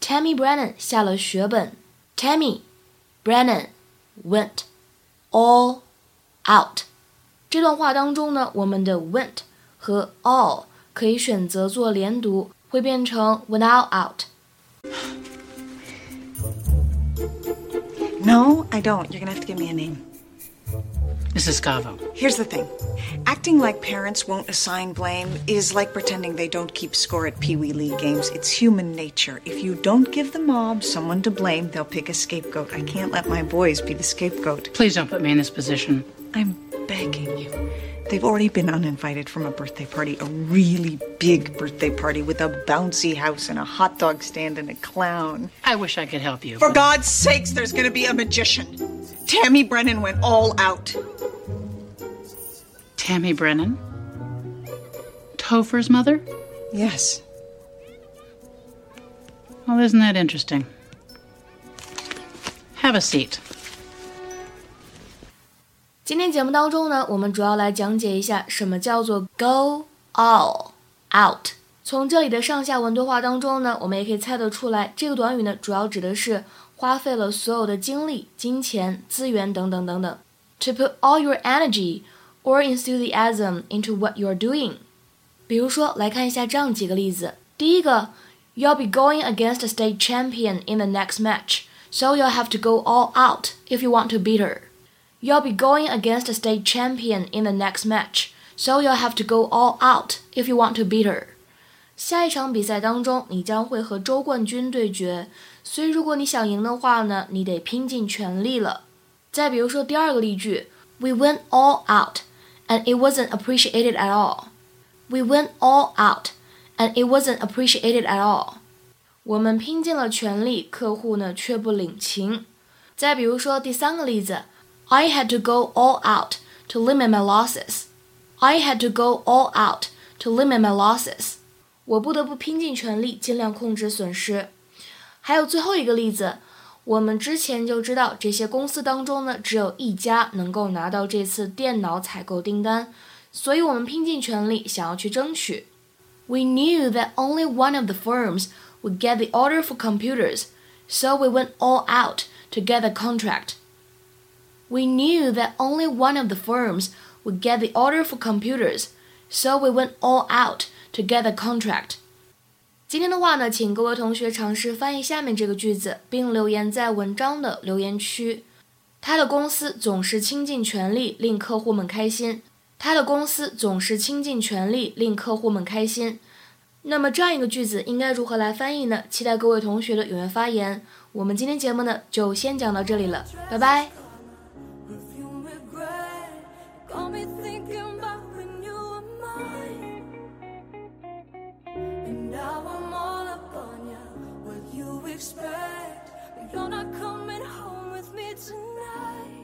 Tammy Brennan 下了血本。Tammy Brennan went all out。这段话当中呢，我们的 went 和 all 可以选择做连读，会变成 went all out。 No, I don't. You're gonna have to give me a name. Mrs. Scavo. Here's the thing acting like parents won't assign blame is like pretending they don't keep score at Pee Wee League games. It's human nature. If you don't give the mob someone to blame, they'll pick a scapegoat. I can't let my boys be the scapegoat. Please don't put me in this position. I'm begging you. They've already been uninvited from a birthday party, a really big birthday party with a bouncy house and a hot dog stand and a clown. I wish I could help you. For God's sakes, there's gonna be a magician. Tammy Brennan went all out. Tammy Brennan? Topher's mother? Yes. Well, isn't that interesting? Have a seat. 今天节目当中呢，我们主要来讲解一下什么叫做 go all out。从这里的上下文对话当中呢，我们也可以猜得出来，这个短语呢，主要指的是花费了所有的精力、金钱、资源等等等等。To put all your energy or enthusiasm into what you are doing. 比如说，来看一下这样几个例子。第一个, you'll be going against a state champion in the next match, so you'll have to go all out if you want to beat her. You'll be going against a state champion in the next match, so you'll have to go all out if you want to beat her. 下一场比赛当中，你将会和州冠军对决，所以如果你想赢的话呢，你得拼尽全力了。再比如说第二个例句，We went all out and it wasn't appreciated at all. We went all out, and it wasn't appreciated at all. 我们拼尽了全力，客户呢却不领情。再比如说第三个例子，I had to go all out to limit my losses. I had to go all out to limit my losses. 我不得不拼尽全力，尽量控制损失。还有最后一个例子， 我们之前就知道，这些公司当中呢，只有一家能够拿到这次电脑采购订单，所以我们拼尽全力想要去争取。We knew that only one of the firms would get the order for computers, so we went all out to get the contract. We knew that only one of the firms would get the order for computers, so we went all out to get the contract. 今天的话呢，请各位同学尝试翻译下面这个句子，并留言在文章的留言区。他的公司总是倾尽全力令客户们开心。他的公司总是倾尽全力令客户们开心。那么这样一个句子应该如何来翻译呢？期待各位同学的踊跃发言。我们今天节目呢就先讲到这里了，拜拜。but you're not coming home with me tonight.